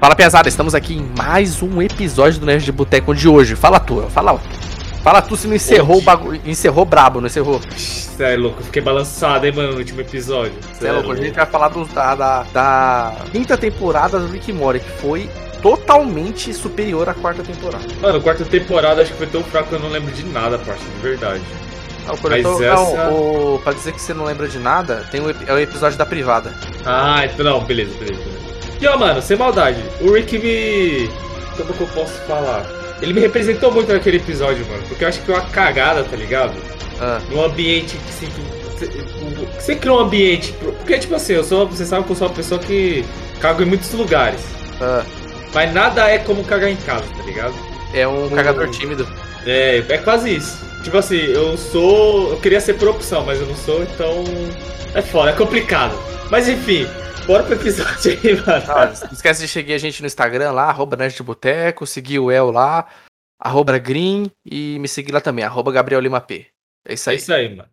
Fala, pesada, estamos aqui em mais um episódio do Nerd de Boteco de hoje. Fala tu, fala. Fala tu se não encerrou o bagulho. Encerrou brabo, não encerrou? Cê é louco, eu fiquei balançado, hein, mano, no último episódio. Cê é louco, a gente vai falar do, da, da, da quinta temporada do Rick Mori, que foi totalmente superior à quarta temporada. Mano, a quarta temporada acho que foi tão fraco que eu não lembro de nada, parceiro, de verdade. Não, Mas essa... não, o, pra dizer que você não lembra de nada, tem o, é o episódio da privada. Ah, então não, beleza, beleza, beleza. E ó, mano, sem maldade, o Rick me. Como que eu posso falar? Ele me representou muito naquele episódio, mano. Porque eu acho que foi uma cagada, tá ligado? Ah. Num ambiente que se. Você criou um ambiente. Porque, tipo assim, eu sou. Você sabe que eu sou uma pessoa que cago em muitos lugares. Ah. Mas nada é como cagar em casa, tá ligado? É um, um cagador tímido. É, é quase isso. Tipo assim, eu sou. Eu queria ser por opção, mas eu não sou, então. É foda, é complicado. Mas enfim, Bora pro episódio aí, mano. Ah, não esquece de seguir a gente no Instagram lá, arroba Nerd de Boteco, seguir o El lá, arroba Green e me seguir lá também, arroba Gabriel Lima P. É isso aí. É isso aí, mano.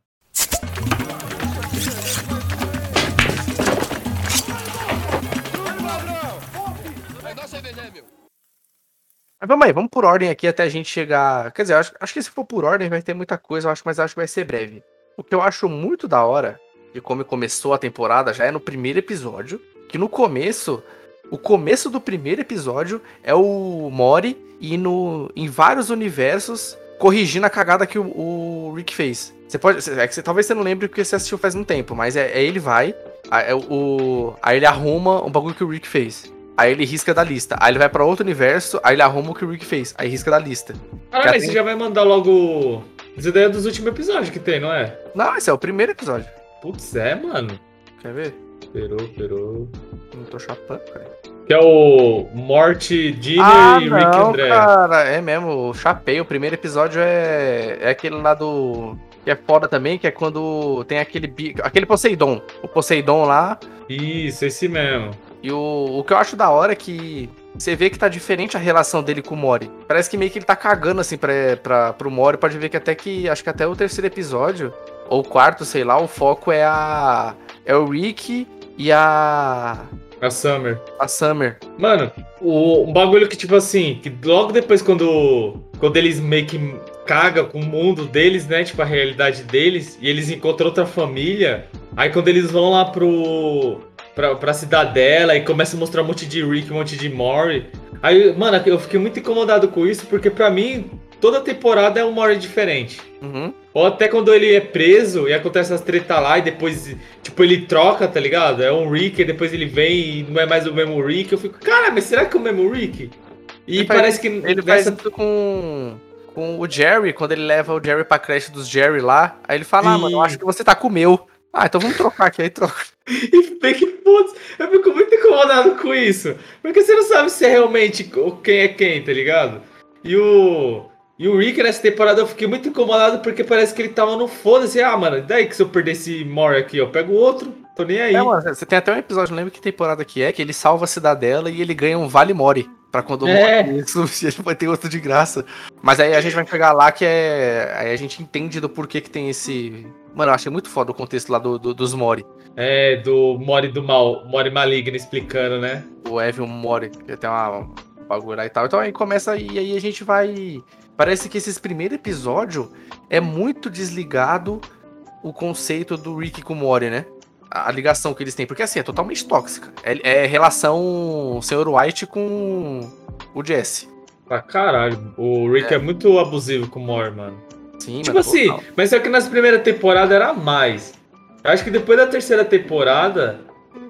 Mas vamos aí, vamos por ordem aqui até a gente chegar. Quer dizer, acho, acho que se for por ordem vai ter muita coisa, acho, mas acho que vai ser breve. O que eu acho muito da hora de como começou a temporada já é no primeiro episódio. Que no começo, o começo do primeiro episódio é o Mori indo em vários universos corrigindo a cagada que o, o Rick fez. Você pode. É que você, talvez você não lembre porque você assistiu faz um tempo, mas é, é ele vai. Aí, é o, aí ele arruma um bagulho que o Rick fez. Aí ele risca da lista. Aí ele vai para outro universo, aí ele arruma o que o Rick fez. Aí risca da lista. Caralho, mas tem... você já vai mandar logo as ideias dos últimos episódios que tem, não é? Não, esse é o primeiro episódio. Putz, é, mano. Quer ver? Perou, perou. Não tô chapando, cara. Que é o Morte, Dinner ah, e Rick não, André. cara, é mesmo, chapei. O primeiro episódio é, é aquele lá do... Que é foda também, que é quando tem aquele... Aquele Poseidon. O Poseidon lá. Isso, esse mesmo. E o, o que eu acho da hora é que você vê que tá diferente a relação dele com o Mori. Parece que meio que ele tá cagando assim pra, pra, pro Mori. Pode ver que até que. Acho que até o terceiro episódio ou quarto, sei lá, o foco é a. É o Rick e a. A Summer. A Summer. Mano, o, um bagulho que, tipo assim, que logo depois quando. Quando eles meio que cagam com o mundo deles, né? Tipo, a realidade deles, e eles encontram outra família. Aí quando eles vão lá pro. Pra, pra cidadela e começa a mostrar um monte de Rick, um monte de Mori. Aí, mano, eu fiquei muito incomodado com isso, porque pra mim, toda temporada é um Mori diferente. Uhum. Ou até quando ele é preso e acontece as treta lá e depois, tipo, ele troca, tá ligado? É um Rick e depois ele vem e não é mais o mesmo Rick. Eu fico, cara, mas será que é o mesmo Rick? E ele parece faz, que. Ele nessa... faz com, com o Jerry, quando ele leva o Jerry pra creche dos Jerry lá. Aí ele fala, e... ah, mano, eu acho que você tá com o meu. Ah, então vamos trocar aqui, aí troca. e bem que putz, eu fico muito incomodado com isso. Porque você não sabe se é realmente quem é quem, tá ligado? E o. E o Rick nessa temporada eu fiquei muito incomodado porque parece que ele tava no foda-se. Ah, mano, daí que se eu perder esse Mori aqui, eu pego outro, tô nem aí. É, mano, você tem até um episódio, não lembro que temporada que é, que ele salva a cidadela e ele ganha um Vale Mori. Pra quando é. isso, ele vai ter outro de graça. Mas aí a gente vai pegar lá que é. Aí a gente entende do porquê que tem esse. Mano, eu achei muito foda o contexto lá do, do dos Mori. É, do Mori do mal, Mori maligno explicando, né? O Evan Mori, que tem uma bagulho lá e tal. Então aí começa e aí a gente vai Parece que esse primeiro episódio é muito desligado o conceito do Rick com o Mori, né? A, ligação que eles têm. Porque assim, é totalmente tóxica. É, é relação Sr. White com o Jesse. Ah, caralho. O Rick é, é muito abusivo com o Mori, mano. Sim, tipo assim, total. mas só que nas primeiras temporadas era mais. Eu acho que depois da terceira temporada,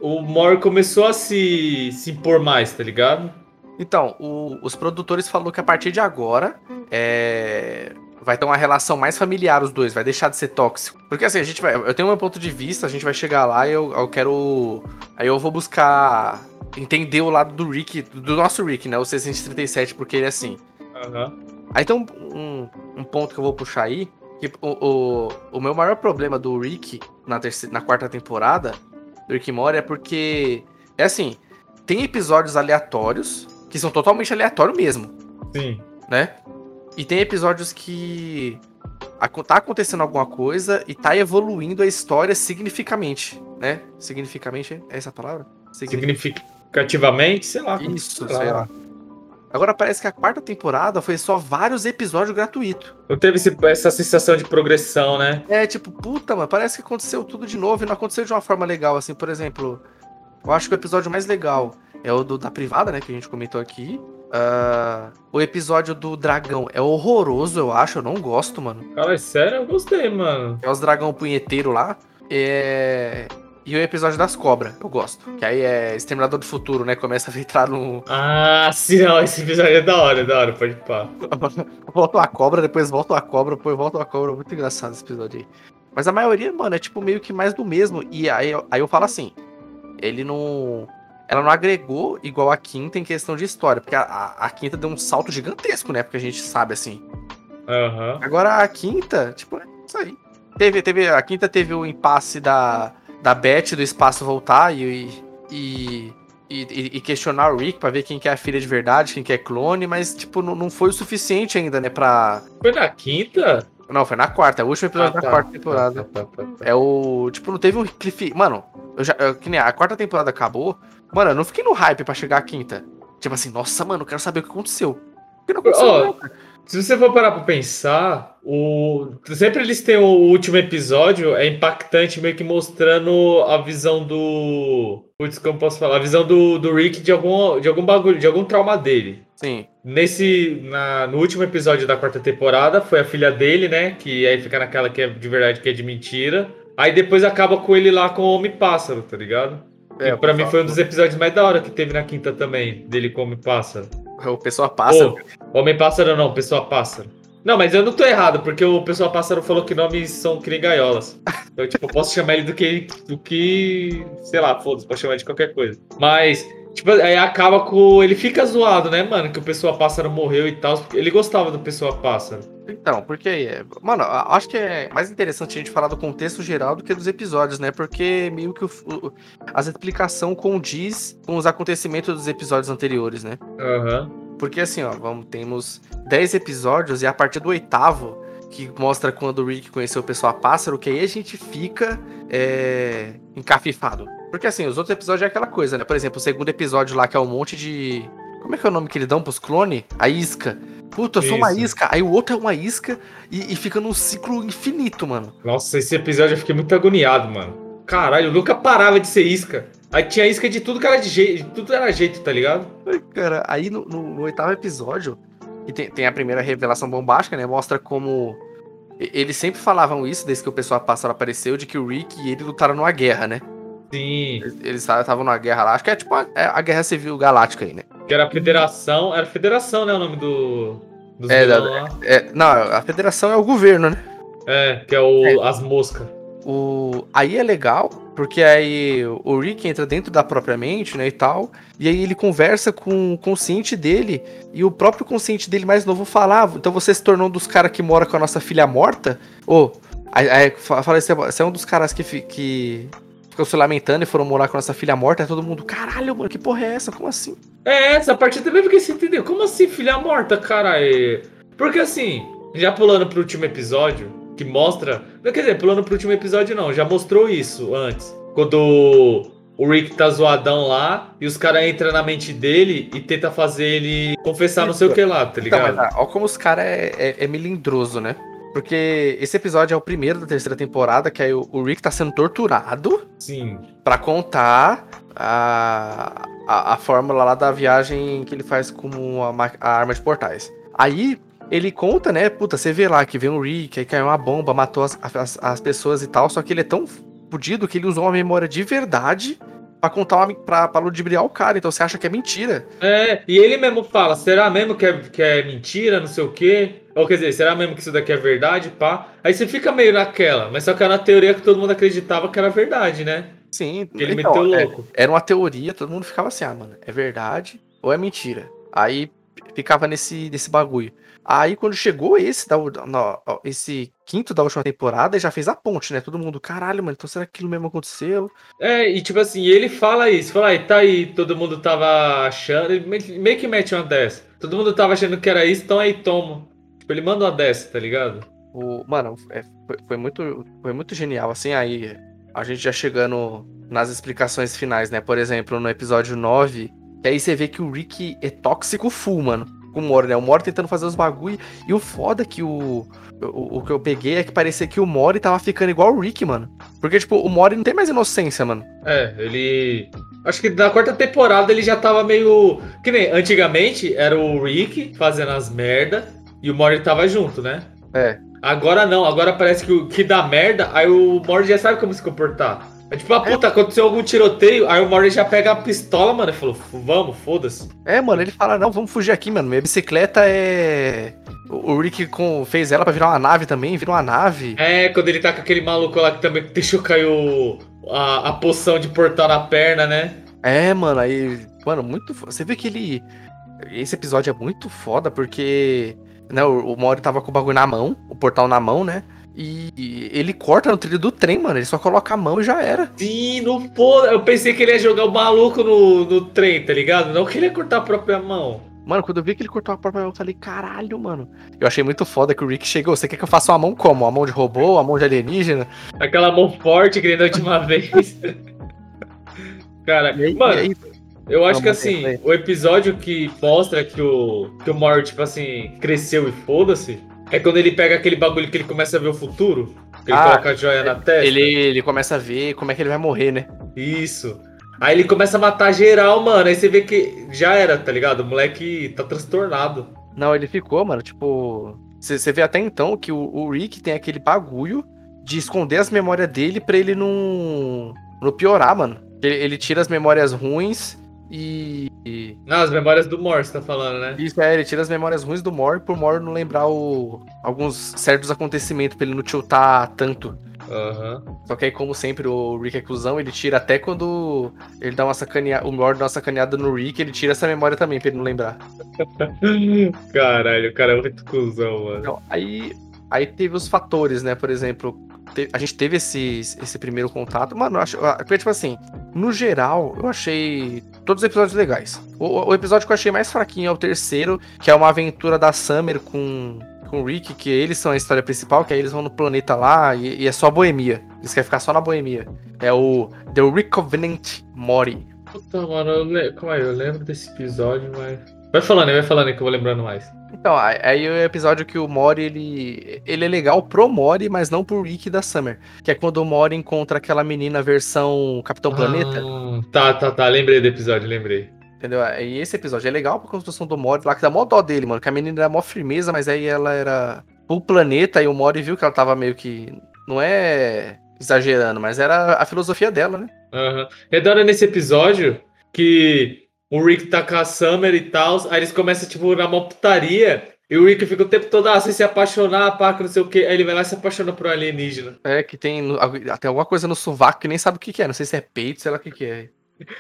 o Mori começou a se, se impor mais, tá ligado? Então, o, os produtores falaram que a partir de agora é, vai ter uma relação mais familiar os dois, vai deixar de ser tóxico. Porque assim, a gente vai. Eu tenho meu ponto de vista, a gente vai chegar lá e eu, eu quero. Aí eu vou buscar entender o lado do Rick, do nosso Rick, né? O 637, porque ele é assim. Uhum. Aí tem um, um, um, ponto que eu vou puxar aí. Que o, o, o meu maior problema do Rick na, terceira, na quarta temporada, do Rick Mori, é porque. É assim, tem episódios aleatórios que são totalmente aleatórios mesmo. Sim. Né? E tem episódios que tá acontecendo alguma coisa e tá evoluindo a história significativamente, né? Significativamente é essa a palavra? Signific... cativamente, sei lá. Isso, sei lá. Agora parece que a quarta temporada foi só vários episódios gratuitos. Não teve esse, essa sensação de progressão, né? É, tipo, puta, mano, parece que aconteceu tudo de novo e não aconteceu de uma forma legal, assim, por exemplo. Eu acho que o episódio mais legal é o do, da privada, né, que a gente comentou aqui. Uh, o episódio do dragão é horroroso, eu acho, eu não gosto, mano. Cara, é sério? Eu gostei, mano. É os dragão punheteiro lá. É... E o episódio das cobras, eu gosto. Que aí é Exterminador do Futuro, né? Começa a entrar no. Ah, sim, não, esse episódio é da hora, é da hora, pode pá. volta a cobra, depois volta a cobra, depois volta a cobra. Muito engraçado esse episódio aí. Mas a maioria, mano, é tipo meio que mais do mesmo. E aí, aí eu falo assim: ele não. Ela não agregou igual a quinta em questão de história. Porque a, a, a quinta deu um salto gigantesco, né? Porque a gente sabe assim. Uhum. Agora a quinta, tipo, é isso aí. Teve, teve, a quinta teve o impasse da da Beth do espaço voltar e, e, e, e, questionar o Rick pra ver quem que é a filha de verdade, quem que é clone, mas, tipo, não, não foi o suficiente ainda, né, pra... Foi na quinta? Não, foi na quarta, é o último episódio ah, da tá, quarta temporada. Tá, tá, tá, é o. Tipo, não teve um cliff. Mano, eu já. Eu, que nem a quarta temporada acabou. Mano, eu não fiquei no hype pra chegar à quinta. Tipo assim, nossa, mano, eu quero saber o que aconteceu. O que não aconteceu? Oh, se você for parar pra pensar, o... sempre eles têm o último episódio, é impactante, meio que mostrando a visão do. Putz, como posso falar? A visão do, do Rick de algum, de algum bagulho, de algum trauma dele. Sim. Nesse. Na, no último episódio da quarta temporada, foi a filha dele, né? Que aí fica naquela que é de verdade, que é de mentira. Aí depois acaba com ele lá com o Homem-Pássaro, tá ligado? É, e pra mim foi um dos episódios mais da hora que teve na quinta também, dele com o Homem-Pássaro. O Pessoa Pássaro. Homem-Pássaro não, Pessoa Pássaro. Não, mas eu não tô errado, porque o Pessoa Pássaro falou que nomes são que nem gaiolas. Então, tipo, eu posso chamar ele do que. do que. sei lá, foda-se, posso chamar de qualquer coisa. Mas, tipo, aí acaba com. Ele fica zoado, né, mano? Que o Pessoa Pássaro morreu e tal. Ele gostava do Pessoa Pássaro. Então, porque. Mano, acho que é mais interessante a gente falar do contexto geral do que dos episódios, né? Porque meio que o, o, as explicação condiz com os acontecimentos dos episódios anteriores, né? Aham. Uhum. Porque assim, ó, vamos, temos 10 episódios e a partir do oitavo, que mostra quando o Rick conheceu o pessoal pássaro, que aí a gente fica é, encafifado. Porque assim, os outros episódios é aquela coisa, né? Por exemplo, o segundo episódio lá, que é um monte de. Como é que é o nome que eles dão pros clones? A isca. Puta, eu sou Isso. uma isca. Aí o outro é uma isca e, e, fica num ciclo infinito, mano. Nossa, esse episódio eu fiquei muito agoniado, mano. Caralho, nunca parava de ser isca. Aí tinha isca de tudo que era de jeito, tudo era jeito, tá ligado? Cara, aí no, no, no oitavo episódio, e tem, tem, a primeira revelação bombástica, né? Mostra como. Eles sempre falavam isso desde que o pessoal pássaro apareceu, de que o Rick e ele lutaram numa guerra, né? Sim. Eles estavam numa guerra lá. Acho que é tipo a, é a Guerra Civil Galáctica aí, né? Que era a Federação. Era a Federação, né? O nome do. Dos é, da, é, não, a Federação é o governo, né? É, que é o, é. as moscas. O, aí é legal, porque aí o Rick entra dentro da própria mente, né, e tal, e aí ele conversa com o consciente dele, e o próprio consciente dele mais novo falava, ah, então você se tornou um dos caras que mora com a nossa filha morta? Ou, oh, fala, você é um dos caras que, que ficam se lamentando e foram morar com a nossa filha morta, aí todo mundo, caralho, mano, que porra é essa? Como assim? É, essa parte também porque você entendeu. Como assim, filha morta, cara? Porque assim, já pulando pro último episódio, que mostra. Quer dizer, pulando pro último episódio, não, já mostrou isso antes. Quando o Rick tá zoadão lá e os caras entram na mente dele e tenta fazer ele confessar não sei o que lá, tá ligado? Então, mas, olha como os caras é, é, é, melindroso, né? Porque esse episódio é o primeiro da terceira temporada, que aí o, o Rick tá sendo torturado. Sim. Pra contar a, a, a fórmula lá da viagem que ele faz com a, a arma de portais. Aí ele conta, né? Puta, você vê lá que vem o Rick, aí caiu uma bomba, matou as, as, as pessoas e tal. Só que ele é tão fudido que ele usou uma memória de verdade pra contar uma, pra, pra ludibriar o cara. Então você acha que é mentira. É, e ele mesmo fala: será mesmo que é, que é mentira, não sei o quê? Ou quer dizer, será mesmo que isso daqui é verdade, pá? Aí você fica meio naquela, mas só que era uma teoria que todo mundo acreditava que era verdade, né? Sim, ele então, meteu é, louco. Era uma teoria, todo mundo ficava assim, ah, mano, é verdade ou é mentira? Aí ficava nesse, nesse bagulho. Aí quando chegou esse, da, esse quinto da última temporada, já fez a ponte, né? Todo mundo, caralho, mano, então será que aquilo mesmo aconteceu? É, e tipo assim, ele fala isso, fala aí, tá aí, todo mundo tava achando, meio que mete uma dessa. Todo mundo tava achando que era isso, então aí toma. Tipo, ele manda uma dessa, tá ligado? O, mano, é, foi, foi, muito, foi muito genial, assim, aí a gente já chegando nas explicações finais, né? Por exemplo, no episódio 9, que aí você vê que o Rick é tóxico full, mano. Com o Mori, né? O Mori tentando fazer os bagulho. E o foda é que o, o, o que eu peguei é que parecia que o Mori tava ficando igual o Rick, mano. Porque, tipo, o Mori não tem mais inocência, mano. É, ele. Acho que na quarta temporada ele já tava meio. Que nem antigamente era o Rick fazendo as merda e o Mori tava junto, né? É. Agora não, agora parece que, o- que dá merda, aí o Mori já sabe como se comportar. É tipo, a puta, aconteceu algum tiroteio, aí o Mori já pega a pistola, mano, e falou, "F- vamos, foda-se. É, mano, ele fala, não, vamos fugir aqui, mano. Minha bicicleta é. O Rick com... fez ela pra virar uma nave também, virou uma nave. É, quando ele tá com aquele maluco lá que também deixou cair o, a, a poção de portal na perna, né? É, mano, aí. Mano, muito. Você vê que ele. Esse episódio é muito foda porque. Né, o, o Mori tava com o bagulho na mão, o portal na mão, né? E ele corta no trilho do trem, mano. Ele só coloca a mão e já era. Sim, não foda. Eu pensei que ele ia jogar o maluco no, no trem, tá ligado? Não que ele ia cortar a própria mão. Mano, quando eu vi que ele cortou a própria mão, eu falei, caralho, mano. Eu achei muito foda que o Rick chegou. Você quer que eu faça uma mão como? Uma mão de robô, a mão de alienígena? Aquela mão forte que nem da última vez. Cara, aí, mano, eu acho Vamos que assim, ver. o episódio que mostra que o, que o Mori, tipo assim, cresceu e foda-se, é quando ele pega aquele bagulho que ele começa a ver o futuro, que ele Ah, coloca a joia na testa. ele, ele começa a ver como é que ele vai morrer, né? Isso. Aí ele começa a matar geral, mano. Aí você vê que já era, tá ligado? O moleque tá transtornado. Não, ele ficou, mano, tipo. Você vê até então que o, o Rick tem aquele bagulho de esconder as memórias dele pra ele não. não piorar, mano. Ele, ele tira as memórias ruins e. Não, as memórias do Morse, tá falando, né? Isso é, ele tira as memórias ruins do Mor por Mor não lembrar o, alguns certos acontecimentos pra ele não tiltar tanto. Aham. Só que aí, como sempre, o Rick é cuzão, ele tira até quando ele dá uma sacaneada. O Mor dá uma sacaneada no Rick, ele tira essa memória também pra ele não lembrar. Caralho, o cara é muito cuzão, mano. Então, aí, aí teve os fatores, né? Por exemplo, a gente teve esse, esse primeiro contato. Mano, eu acho. porque, Tipo assim, no geral, eu achei todos os episódios legais. O, o episódio que eu achei mais fraquinho é o terceiro, que é uma aventura da Summer com, com o Rick, que eles são a história principal, que aí eles vão no planeta lá e, e é só boemia. Eles querem ficar só na boemia. É o The Recovenant Mori. Puta, mano, eu le... calma aí, eu lembro desse episódio, mas. Vai falando aí, vai falando aí que eu vou lembrando mais. Então, aí é o episódio que o Mori, ele, ele é legal pro Mori, mas não pro Rick da Summer. Que é quando o Mori encontra aquela menina versão Capitão Planeta, Ah, tá, tá, tá. Lembrei do episódio, lembrei. entendeu? E esse episódio é legal pra construção do Mori, lá que dá mó dó dele, mano. Que a menina era mó firmeza, mas aí ela era pro planeta e o Mori viu que ela tava meio que... Não é exagerando, mas era a filosofia dela, né? Aham. É da hora nesse episódio que o Rick tá com a Summer e tal, aí eles começam, tipo, na mó putaria, e o Rick fica o tempo todo, você se apaixonar, pá, que não sei o quê. Aí ele vai lá e se apaixona por um alienígena. É que tem até alguma coisa no sovaco que nem sabe o que que é. Não sei se é peito, sei lá o que que é.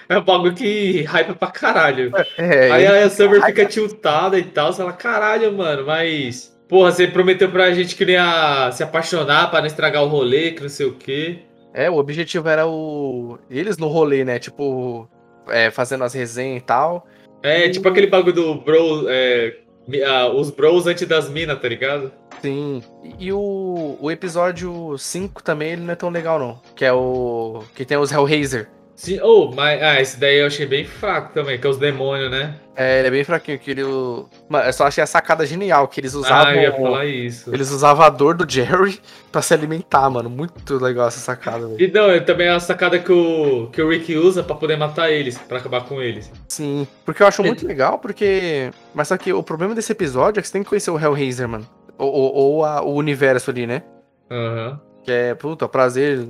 É um bagulho que hype pra caralho. É, Aí ele- a Summer fica tiltada e tal, você fala, caralho, mano, mas. Porra, você prometeu pra gente que ia se apaixonar pra não estragar o rolê, que não sei o quê. É, o objetivo era o. Eles no rolê, né? Tipo, é, fazendo as resenhas e tal. É, tipo aquele bagulho do bro. é, ah, os bros antes das minas, tá ligado? Sim. E, e o, o episódio 5 também, ele não é tão legal, não. Que é o. Que tem os Hellraiser. Sim, oh, mas ah, esse daí eu achei bem fraco também, que é os demônios, né? É, ele é bem fraquinho, que ele. Mano, eu só achei a sacada genial, que eles usavam. ah, eu ia falar isso. Eles usavam a dor do Jerry pra se alimentar, mano. Muito legal essa sacada, velho. E não, é também a sacada que o, que o Rick usa pra poder matar eles, pra acabar com eles. Sim. Porque eu acho muito legal, porque. Mas só que o problema desse episódio é que você tem que conhecer o Hellraiser, mano. Ou, ou, ou a- o universo ali, né? Aham. Que é, puta, prazer,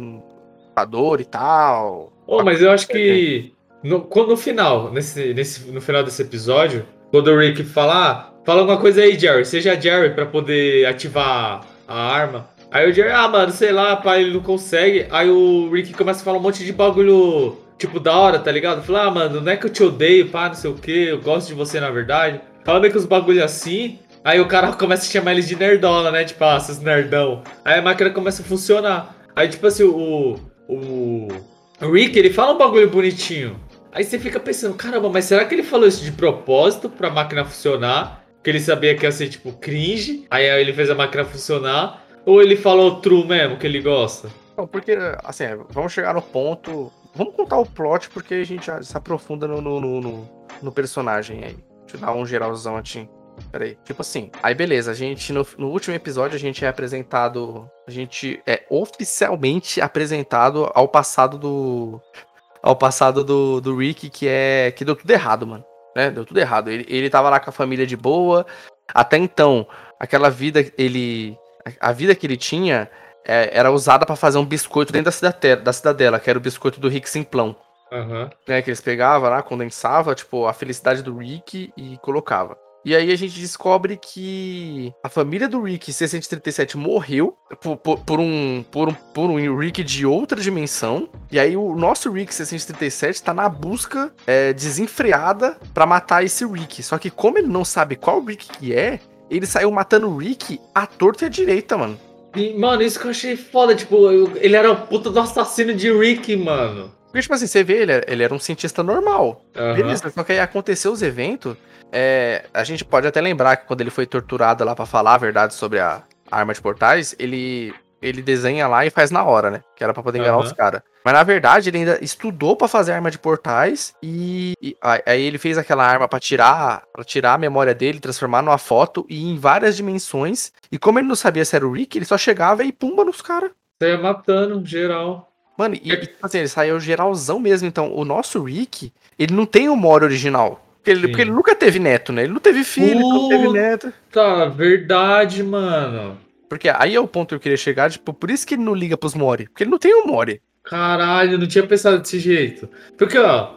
a dor e tal. Oh, mas eu acho que no, no final, nesse, nesse, no final desse episódio, quando o Rick fala, ah, fala alguma coisa aí, Jerry, seja Jerry pra poder ativar a arma. Aí o Jerry, ah, mano, sei lá, pai, ele não consegue. Aí o Rick começa a falar um monte de bagulho, tipo, da hora, tá ligado? Fala, ah, mano, não é que eu te odeio, pá, não sei o que, eu gosto de você na verdade. Fala meio que os bagulho assim. Aí o cara começa a chamar eles de nerdola, né? Tipo, ah, seus nerdão. Aí a máquina começa a funcionar. Aí, tipo assim, o. O. O Rick, ele fala um bagulho bonitinho. Aí você fica pensando, caramba, mas será que ele falou isso de propósito pra máquina funcionar? Que ele sabia que ia ser, tipo, cringe. Aí ele fez a máquina funcionar. Ou ele falou true mesmo, que ele gosta? Não, porque, assim, vamos chegar no ponto. vamos contar o plot porque a gente já se aprofunda no, no, no, no personagem aí. Deixa eu dar um geralzão aqui. Peraí. Tipo assim. Aí beleza, a gente no, no, último episódio a gente é apresentado. A gente é oficialmente apresentado ao passado do. Ao passado do, do Rick, que é. que deu tudo errado, mano. Né? Deu tudo errado. Ele, ele tava lá com a família de boa. Até então, aquela vida, ele. A vida que ele tinha é, era usada para fazer um biscoito dentro da cidadela, da cidadela, que era o biscoito do Rick Simplão. Uhum. Né, que eles pegavam lá, condensava, tipo, a felicidade do Rick e colocava. E aí a gente descobre que a família do Rick 637 morreu por, por, por, um, por, um, por um Rick de outra dimensão. E aí o nosso Rick 637 tá na busca é, desenfreada para matar esse Rick. Só que como ele não sabe qual Rick que é, ele saiu matando o Rick à torta e à direita, mano. Mano, isso que eu achei foda, tipo, ele era o puta do assassino de Rick, mano. Porque, tipo assim, você vê, ele, ele era um cientista normal. Uhum. Beleza, só que aí aconteceu os eventos. É, a gente pode até lembrar que quando ele foi torturado lá para falar a verdade sobre a arma de portais, ele ele desenha lá e faz na hora, né? Que era pra poder enganar Aham. os caras. Mas na verdade, ele ainda estudou pra fazer arma de portais e, e aí ele fez aquela arma pra tirar, para tirar a memória dele, transformar numa foto e ir em várias dimensões. E como ele não sabia se era o Rick, ele só chegava e pumba nos caras. Saia matando, geral. Mano, e, tipo assim, ele saiu geralzão mesmo. Então, o nosso Rick, ele não tem o Mori original. Porque ele, porque ele nunca teve neto, né? Ele não teve filho, não teve Puta. neto. Tá, verdade, mano. Porque aí é o ponto que eu queria chegar, tipo, por isso que ele não liga pros Mori. Porque ele não tem o Mori. Caralho, não tinha pensado desse jeito. Porque, ó,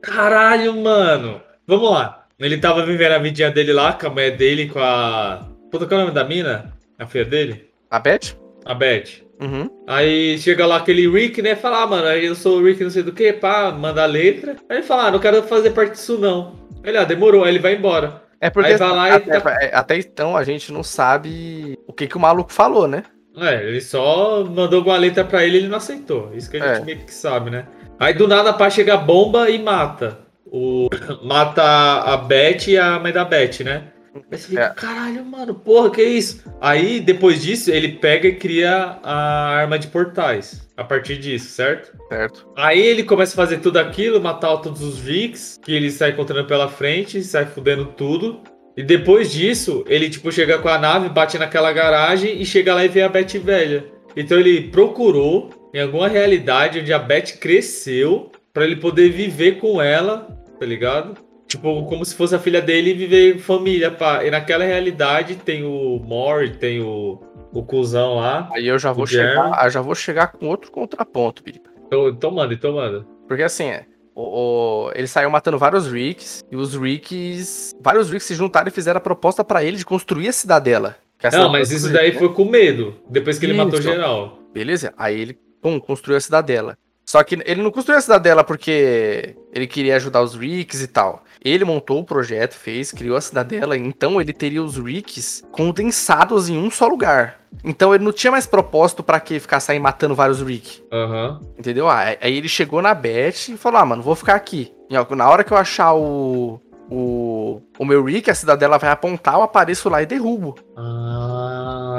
caralho, mano. Vamos lá. Ele tava vivendo a vidinha dele lá, com a mulher dele, com a. Puta, qual é o nome da mina? A filha dele? A Beth? A Beth. Uhum. Aí chega lá aquele Rick, né? Fala, ah, mano, eu sou o Rick não sei do que, pá, manda a letra. Aí ele fala, ah, não quero fazer parte disso não. Ele, ah, demorou, aí ele vai embora. É porque até, tá- é, até então a gente não sabe o que, que o maluco falou, né? É, ele só mandou alguma letra pra ele e ele não aceitou. Isso que a gente É. meio que sabe, né? Aí do nada pá chega a bomba e mata. O... Mata a Beth e a mãe da Beth, né? Aí você fica, É. caralho, mano, porra, que isso? Aí, depois disso, ele pega e cria a arma de portais. A partir disso, certo? Certo. Aí ele começa a fazer tudo aquilo, matar todos os Ricks, que ele sai encontrando pela frente, sai fudendo tudo. E depois disso, ele tipo chega com a nave, bate naquela garagem e chega lá e vê a Beth velha. Então ele procurou em alguma realidade onde a Beth cresceu pra ele poder viver com ela, tá ligado? Tipo, como se fosse a filha dele e viver em família, pá. E naquela realidade tem o Mori, tem o, o cuzão lá. Aí eu já vou chegar, eu já vou chegar com outro contraponto, Piripa. Então, manda, então manda. Porque assim, é, o, o- ele saiu matando vários Ricks, e os Ricks. Vários Ricks se juntaram e fizeram a proposta pra ele de construir a cidadela. É a Não, mas isso daí né? foi com medo, depois que ele matou Isso. geral. Beleza? Aí ele, pum, construiu a cidadela. Só que ele não construiu a cidadela porque ele queria ajudar os Ricks e tal. Ele montou o projeto, fez, criou a cidadela, então ele teria os Ricks condensados em um só lugar. Então ele não tinha mais propósito pra que ficar saindo matando vários Rick. Aham. Entendeu? Ah, Aí ele chegou na Beth e falou: Ah, mano, vou ficar aqui. E, Na hora que eu achar o. O, o meu Rick, a cidadela vai apontar, eu apareço lá e derrubo. Ah,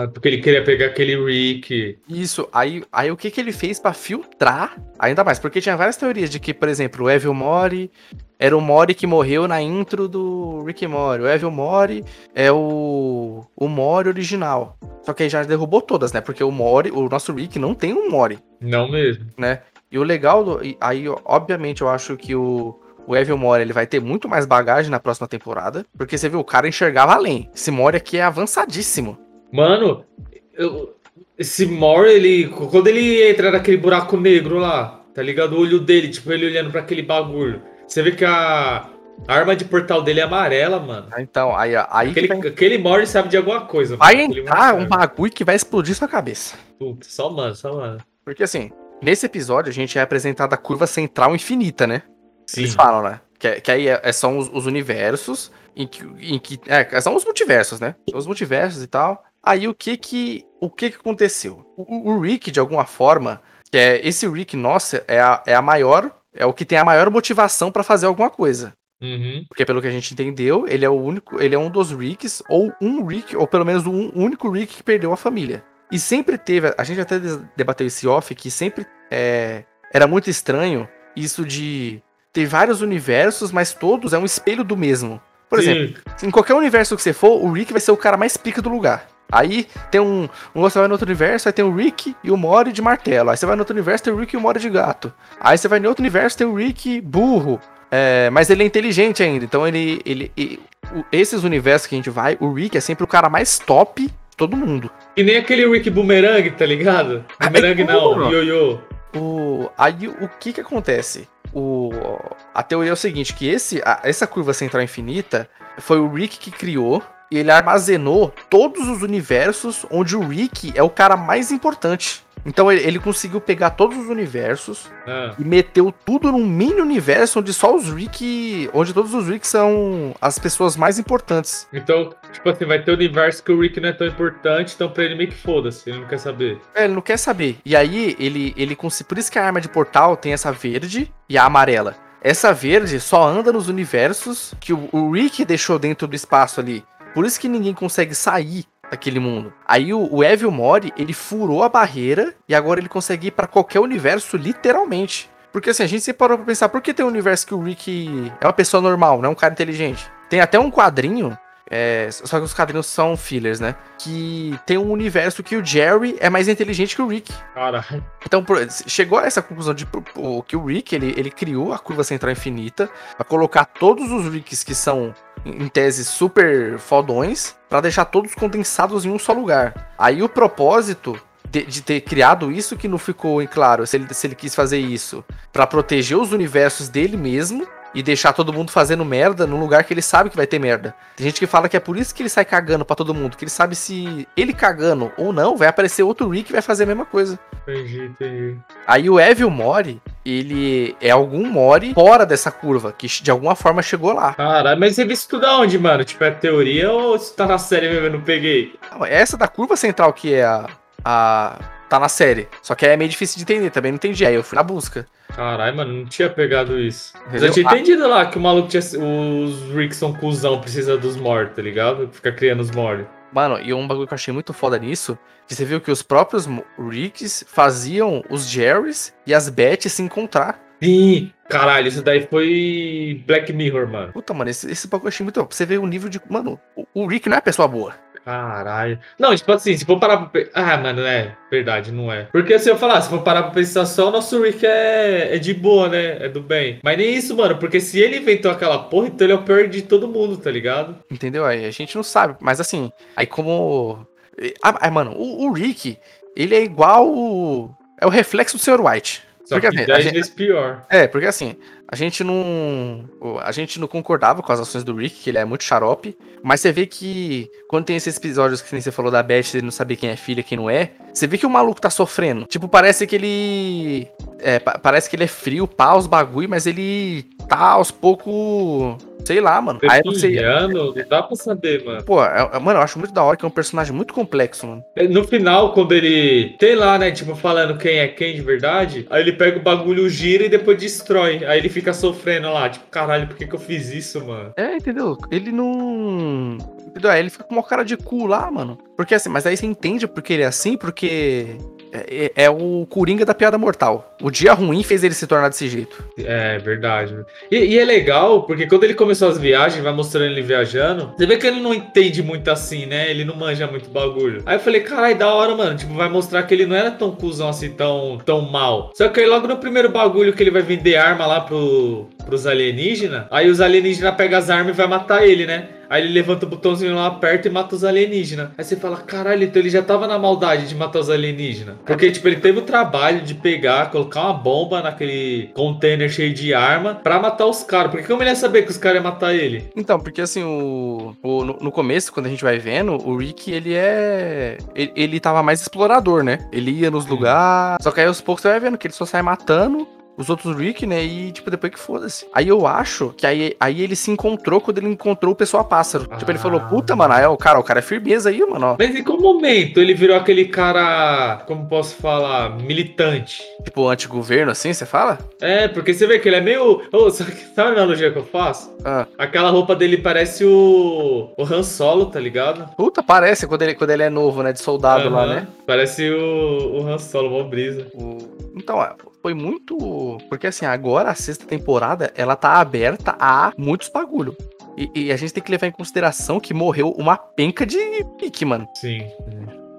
porque ele queria pegar aquele Rick. Isso, aí, aí o que que ele fez pra filtrar ainda mais? Porque tinha várias teorias de que, por exemplo, o Evil Mori era o Mori que morreu na intro do Rick Mori. O Evil Mori é o, o Mori original. Só que aí já derrubou todas, né? Porque o Mori, o nosso Rick não tem um Mori. Não mesmo. E o legal, do, aí, obviamente, eu acho que o, o Evil Mori ele vai ter muito mais bagagem na próxima temporada. Porque você viu, o cara enxergava além. Esse Mori aqui é avançadíssimo. Mano, eu- esse Mor, ele. Quando ele entra naquele buraco negro lá, tá ligado? O olho dele, tipo, ele olhando pra aquele bagulho. Você vê que a, a arma de portal dele é amarela, mano. Então, aí, aí que Aquele, vai, aquele sabe de alguma coisa. vai mano. Entrar um bagulho que vai explodir sua cabeça. Puta, só mano, só mano. Porque assim, nesse episódio a gente é apresentado a curva central infinita, né? Sim. Eles falam, né? Que, que aí é, é- são os, os universos em que, em que. É, são os multiversos, né? São os multiversos e tal. Aí o que que. O que que aconteceu? O, o Rick, de alguma forma, que é esse Rick, nossa, é a, é a maior. É o que tem a maior motivação pra fazer alguma coisa. Uhum. Porque pelo que a gente entendeu, ele é o único, ele é um dos Ricks, ou um Rick, ou pelo menos um único Rick que perdeu a família. E sempre teve, a gente até debateu esse off, que sempre é, era muito estranho isso de ter vários universos, mas todos é um espelho do mesmo. Por Sim. exemplo, em qualquer universo que você for, o Rick vai ser o cara mais pica do lugar. Aí tem um. um você vai no outro universo, aí tem o Rick e o Mori de martelo. Aí você vai no outro universo, tem o Rick e o Mori de gato. Aí você vai no outro universo, tem o Rick burro. É, mas ele é inteligente ainda. Então ele. ele, e- o- esses universos que a gente vai, o Rick é sempre o cara mais top de todo mundo. Que nem aquele Rick Boomerang, tá ligado? Boomerang não? Yo-Yo. O, aí o que que acontece? O, a teoria é o seguinte, que esse, a- essa curva central infinita foi o Rick que criou e ele armazenou todos os universos onde o Rick é o cara mais importante. Então ele, ele conseguiu pegar todos os universos Ah, e meteu tudo num mini universo onde só os Rick, onde todos os Rick são as pessoas mais importantes. Então, tipo assim, vai ter um universo que o Rick não é tão importante, então pra ele meio que foda-se, ele não quer saber. É, ele não quer saber. E aí, ele, ele consegue. Por isso que a arma de portal tem essa verde e a amarela. Essa verde só anda nos universos que o, o Rick deixou dentro do espaço ali. Por isso que ninguém consegue sair daquele mundo. Aí o, o Evil Mori, ele furou a barreira e agora ele consegue ir pra qualquer universo, literalmente. Porque assim, a gente se parou pra pensar, por que tem um universo que o Rick é uma pessoa normal, não é um cara inteligente? Tem até um quadrinho, é, só que os quadrinhos são fillers, né? Que tem um universo que o Jerry é mais inteligente que o Rick. Caralho. Então, chegou a essa conclusão de que o Rick, ele, ele criou a curva central infinita pra colocar todos os Ricks que são, em tese, super fodões, pra deixar todos condensados em um só lugar. Aí o propósito de, de ter criado isso que não ficou claro, se ele, se ele quis fazer isso pra proteger os universos dele mesmo e deixar todo mundo fazendo merda num lugar que ele sabe que vai ter merda. Tem gente que fala que é por isso que ele sai cagando pra todo mundo, que ele sabe se ele cagando ou não, vai aparecer outro Rick e vai fazer a mesma coisa. Entendi, entendi. Aí o Evil Mori, ele é algum Mori fora dessa curva, que de alguma forma chegou lá. Caralho, mas você viu isso tudo aonde, mano? Tipo, é teoria ou isso tá na série mesmo? Eu não peguei. Não, Essa da curva central que é a, a. tá na série. Só que é meio difícil de entender, também não entendi. Aí eu fui na busca. Caralho, mano, não tinha pegado isso. Entendeu? eu tinha entendido lá que o maluco tinha. Os Ricks são cuzão, precisa dos mortos, tá ligado? Fica criando os mortos. Mano, e um bagulho que eu achei muito foda nisso, que você viu que os próprios Ricks faziam os Jerrys e as Beth se encontrar. Sim, caralho, isso daí foi Black Mirror, mano. Puta, mano, esse, esse bagulho eu achei muito bom. Você ver o nível de. Mano, o, o Rick não é pessoa boa. Caralho. Não, tipo assim, se for parar pra. Ah, mano, é verdade, não é. Porque se eu falar, se for parar pra pensar só, o nosso Rick é, é de boa, né? É do bem. Mas nem isso, mano, porque se ele inventou aquela porra, então ele é o pior de todo mundo, tá ligado? Entendeu? Aí a gente não sabe. Mas assim, aí como. Ah, ah, mano, o, o Rick, ele é igual. o- É o reflexo do Sr. White. Só Porque, que assim, a 10 gente- vezes pior. É, porque assim, a gente não. A gente não concordava com as ações do Rick, que ele é muito xarope. Mas você vê que quando tem esses episódios que você falou da Beth, ele não saber quem é filha e quem não é. Você vê que o maluco tá sofrendo. Tipo, parece que ele. É, pa- parece que ele é frio, pá, os bagulho, mas ele tá aos poucos. Sei lá, mano. Aí eu não dá pra saber, mano. Pô, é- é- mano, eu acho muito da hora que é um personagem muito complexo, mano. No final, quando ele tem lá, né, tipo, falando quem é quem de verdade, aí ele pega o bagulho, gira e depois destrói. Aí ele fica sofrendo lá, tipo, caralho, por que, que eu fiz isso, mano? É, entendeu? Ele não. Entendeu? Aí ele fica com uma cara de cu lá, mano. Porque assim, mas aí você entende porque ele é assim, porque. É, é- é o Coringa da piada mortal. O dia ruim fez ele se tornar desse jeito. É verdade. E, e é legal, porque quando ele começou as viagens, vai mostrando ele viajando, você vê que ele não entende muito assim, né? Ele não manja muito bagulho. Aí eu falei, caralho, da hora, mano. Tipo, vai mostrar que ele não era tão cuzão assim, tão, tão mal. Só que aí logo no primeiro bagulho que ele vai vender arma lá pro, pros alienígenas, aí os alienígenas pegam as armas e vai matar ele, né? Aí ele levanta o botãozinho lá, aperta e mata os alienígenas. Aí você fala, caralho, então ele já tava na maldade de matar os alienígenas. Porque, tipo, ele teve o trabalho de pegar, colocar uma bomba naquele container cheio de arma pra matar os caras. Porque como ele ia saber que os caras iam matar ele? Então, porque assim, o, o- no, no começo, quando a gente vai vendo, o Rick, ele é. Ele, ele tava mais explorador, né? Ele ia nos lugares. Só que aí aos poucos você vai vendo que ele só sai matando. Os outros Rick, né? E, tipo, depois que foda-se. Aí eu acho que aí, aí ele se encontrou quando ele encontrou o pessoal pássaro. Tipo, ele falou, Ah. puta, mano, aí, o cara, o cara é firmeza aí, mano. Mas em qual momento ele virou aquele cara, como posso falar, militante? Tipo, anti-governo, assim, você fala? É, porque você vê que ele é meio. Ô, sabe, a analogia que eu faço? Ah. Aquela roupa dele parece o. O Han Solo, tá ligado? Puta, parece quando ele, quando ele é novo, né? De soldado lá, Aham. né? Parece o, o Han Solo, mó brisa. O- Então, é, foi muito. Porque assim, agora a sexta temporada ela tá aberta a muitos bagulho. E, e a gente tem que levar em consideração que morreu uma penca de Rick, mano. Sim.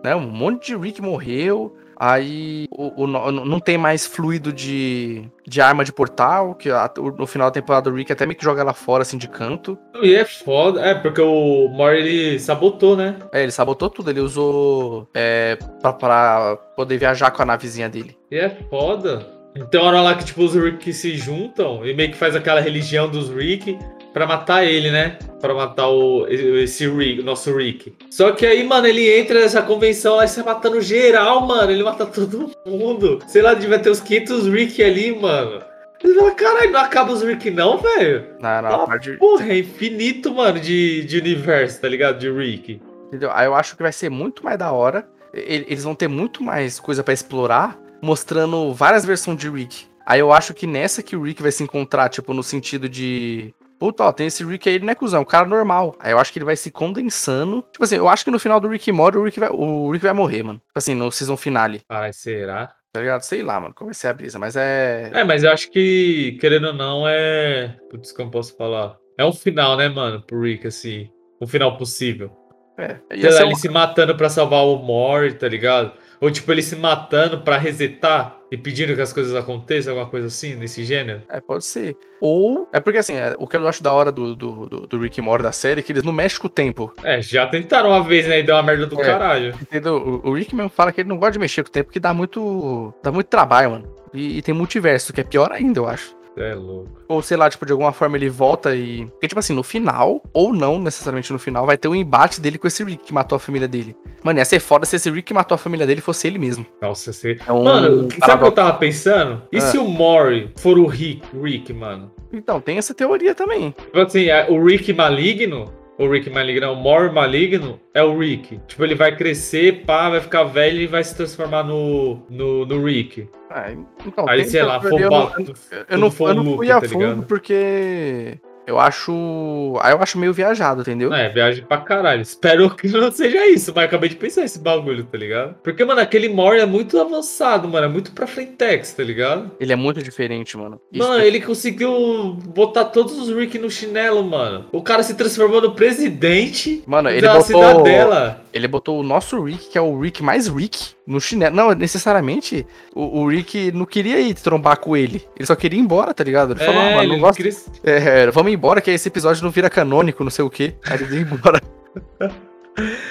Né? Um monte de Rick morreu. Aí o, o- não tem mais fluido de, de arma de portal, que a- no final da temporada o Rick até meio que joga ela fora assim de canto. E é foda. É, porque o Mori ele sabotou, né? É, ele sabotou tudo, ele usou é, pra, pra poder viajar com a navezinha dele. E é foda. Então, hora lá que tipo, os Rick se juntam e meio que faz aquela religião dos Rick pra matar ele, né? Pra matar o, esse Rick, nosso Rick. Só que aí, mano, ele entra nessa convenção lá e sai matando geral, mano. Ele mata todo mundo. Sei lá, devia ter uns 500 Rick ali, mano. Ele fala, caralho, não acaba os Rick não, velho? Na, na Ah, parte. Porra, é infinito, mano, de, de universo, tá ligado? De Rick. Entendeu? Aí eu acho que vai ser muito mais da hora. Eles vão ter muito mais coisa pra explorar, mostrando várias versões de Rick. Aí eu acho que nessa que o Rick vai se encontrar, tipo, no sentido de. Puta, ó, tem esse Rick aí, ele não é cuzão, é um cara normal. Aí eu acho que ele vai se condensando. Tipo assim, eu acho que no final do Rick Morty, o Rick vai, o Rick vai morrer, mano. Tipo assim, no season finale. Ai, será? Tá ligado? Sei lá, mano, como vai ser a brisa, mas é. É, mas eu acho que, querendo ou não, é. Putz, como posso falar? É um final, né, mano, pro Rick, assim. Um final possível. É, Sei ia lá, ser ele um- se matando pra salvar o Mori, tá ligado? Ou tipo, ele se matando pra resetar e pedindo que as coisas aconteçam, alguma coisa assim, nesse gênero. É, pode ser. Ou. É porque assim, é, o que eu acho da hora do, do, do, do Rick Morty da série é que eles não mexem com o tempo. É, já tentaram uma vez, né? E deu uma merda do É. caralho. Entendeu? O, o Rick mesmo fala que ele não gosta de mexer com o tempo, porque dá muito. dá muito trabalho, mano. E, e tem multiverso, que é pior ainda, eu acho. É louco. Ou sei lá, tipo, de alguma forma ele volta e. Porque, tipo assim, no final, ou não necessariamente no final, vai ter um embate dele com esse Rick que matou a família dele. Mano, ia ser foda se esse Rick que matou a família dele fosse ele mesmo. Nossa, você. É um Mano, sabe o que eu tava pensando? E Ah. se o Mori for o Rick, Rick, mano? Então, tem essa teoria também. Tipo assim, é o Rick maligno, o Rick maligno, não, o Mori maligno é o Rick. Tipo, ele vai crescer, pá, vai ficar velho e vai se transformar no, no, no Rick. Ah, então, Aí, sei essa lá, teoria, eu for não- ba- Eu não, for eu não fui a tá fundo ligado? porque eu acho. Aí eu acho meio viajado, entendeu? É, viagem pra caralho. Espero que não seja isso, mas acabei de pensar esse bagulho, tá ligado? Porque, mano, aquele Mori é muito avançado, mano. É muito pra frentex, tá ligado? Ele é muito diferente, mano. Isso Mano, é- ele conseguiu botar todos os Rick no chinelo, mano. O cara se transformou no presidente Mano, ele da botou. cidadela. Ele botou o nosso Rick, que é o Rick mais Rick, no chinelo. Não, necessariamente, o, o Rick não queria ir trombar com ele. Ele só queria ir embora, tá ligado? Ele falou, ah, É, mano, não gosto. queria- É, vamos embora, que esse episódio não vira canônico, não sei o quê. Aí ele veio embora.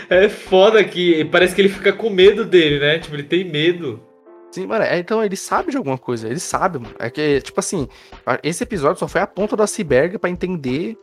É foda que parece que ele fica com medo dele, né? Tipo, ele tem medo. Sim, mano, é, então ele sabe de alguma coisa, ele sabe, mano. É que, tipo assim, esse episódio só foi a ponta do iceberg pra entender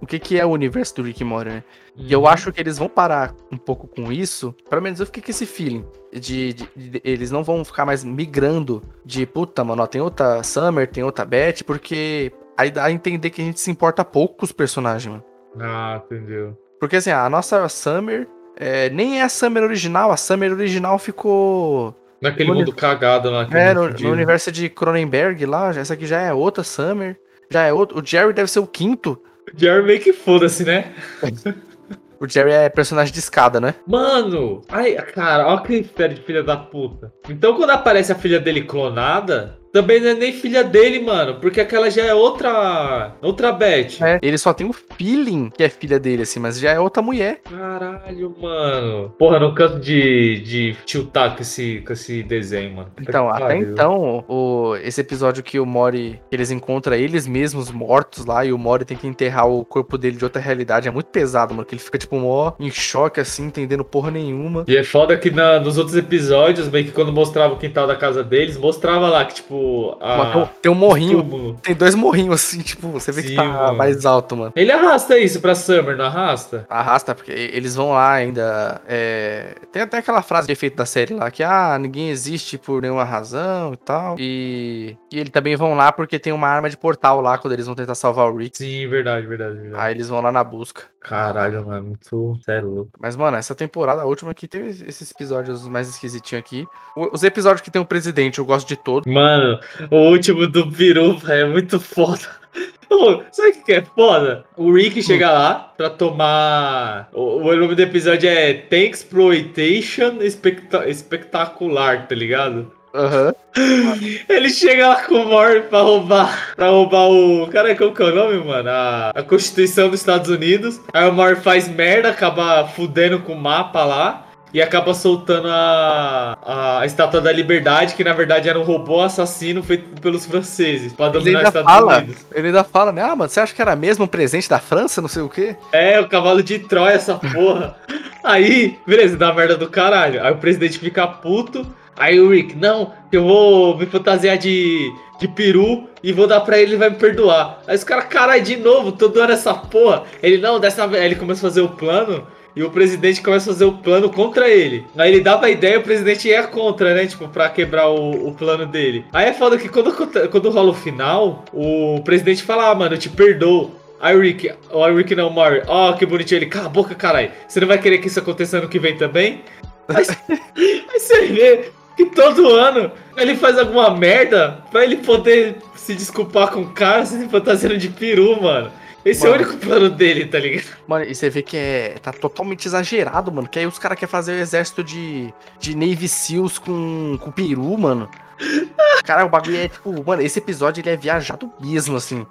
o que, que é o universo do Rick e Morty, né? E eu Uhum. acho que eles vão parar um pouco com isso. Pelo menos eu fiquei com esse feeling. De, de- de- eles não vão ficar mais migrando de puta, mano, ó, tem outra Summer, tem outra Beth, porque aí dá a entender que a gente se importa pouco com os personagens, mano. Ah, entendeu. Porque assim, a nossa Summer é, nem é a Summer original, a Summer original ficou. Naquele mundo cagado lá. É, no, no universo de Cronenberg lá, essa aqui já é outra Summer. Já é outro. O Jerry deve ser o quinto. O Jerry meio que foda-se, né? O Jerry é personagem de escada, né? Mano, ai, cara, olha que critério de filha da puta. Então quando aparece a filha dele clonada, também não é nem filha dele, mano, porque aquela já é outra. outra Beth. É, ele só tem o feeling que é filha dele, assim, mas já é outra mulher. Caralho, mano. Porra, não canto de, de tiltar com esse, com esse desenho, mano. Então, que até então, o, esse episódio que o Mori, eles encontram eles mesmos mortos lá e o Mori tem que enterrar o corpo dele de outra realidade, é muito pesado, mano, que ele fica, tipo, mó em choque, assim, entendendo porra nenhuma. E é foda que na- nos outros episódios, meio que quando mostrava o quintal da casa deles, mostrava lá que, tipo, a. Tem um- morrinho, tem dois morrinhos, assim, tipo, você vê que Sim, tá mano. mais alto, mano. Ele arrasta isso pra Summer, não arrasta? Arrasta, porque eles vão lá ainda. é, Tem até aquela frase de efeito da série lá, que ah, ninguém existe por nenhuma razão e tal. E, e eles também vão lá porque tem uma arma de portal lá quando eles vão tentar salvar o Rick. Sim, verdade, verdade, verdade. Aí eles vão lá na busca. Caralho, mano, muito sério. Mas, mano, essa temporada, a última aqui, teve esses episódios mais esquisitinhos aqui. Os episódios que tem o presidente, eu gosto de todos. Mano, o último do Peru, velho, é muito foda. Ô, sabe o que é foda? O Rick chega lá pra tomar. O, o nome do episódio é Tem Exploitation Especta- Espectacular, tá ligado? Aham. Ele chega lá com o Mor pra roubar, pra roubar o. Cara, qual que é o nome, mano? A, a Constituição dos Estados Unidos. Aí o Mor faz merda, acaba fudendo com o mapa lá. E acaba soltando a, a Estátua da Liberdade, que na verdade era um robô assassino feito pelos franceses, pra dominar os Estados fala, Unidos. ele ainda fala, né? Ah, mano, você acha que era mesmo um presente da França, não sei o quê? É, o cavalo de Troia, essa porra. Aí, beleza, dá merda do caralho. Aí o presidente fica puto. Aí o Rick, não, eu vou me fantasiar de, de peru e vou dar pra ele, ele vai me perdoar. Aí os caras, caralho, de novo, todo ano essa porra. Ele, não, dessa vez. Aí ele começa a fazer o plano. E o presidente começa a fazer o plano contra ele. Aí ele dava a ideia e o presidente ia contra, né? Tipo, pra quebrar o, o plano dele. Aí é foda que quando, quando rola o final, o presidente fala, ah, mano, eu te perdoo. Aí o Rick, o Rick não, Mori, ó, que bonitinho ele, cala a boca, caralho. Você não vai querer que isso aconteça ano que vem também? Aí, aí você vê que todo ano ele faz alguma merda pra ele poder se desculpar com o cara se fantasiando de peru, mano. Esse Mano. é o único plano dele, tá ligado? Mano, e você vê que é, tá totalmente exagerado, mano. Que aí os caras querem fazer o exército de, de Navy Seals com, com peru, mano. Cara, o bagulho é tipo, mano, esse episódio ele é viajado mesmo, assim.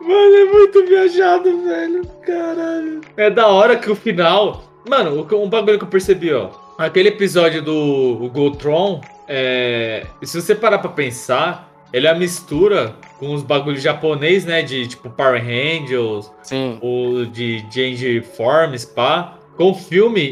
Mano, é muito viajado, velho. Caralho. É da hora que o final. Mano, um bagulho que eu percebi, ó. Aquele episódio do Goltron, é. Se você parar pra pensar, ele é a mistura com os bagulhos japonês, né? De tipo Power Rangers, Sim. o de Change Forms, pá. Com filme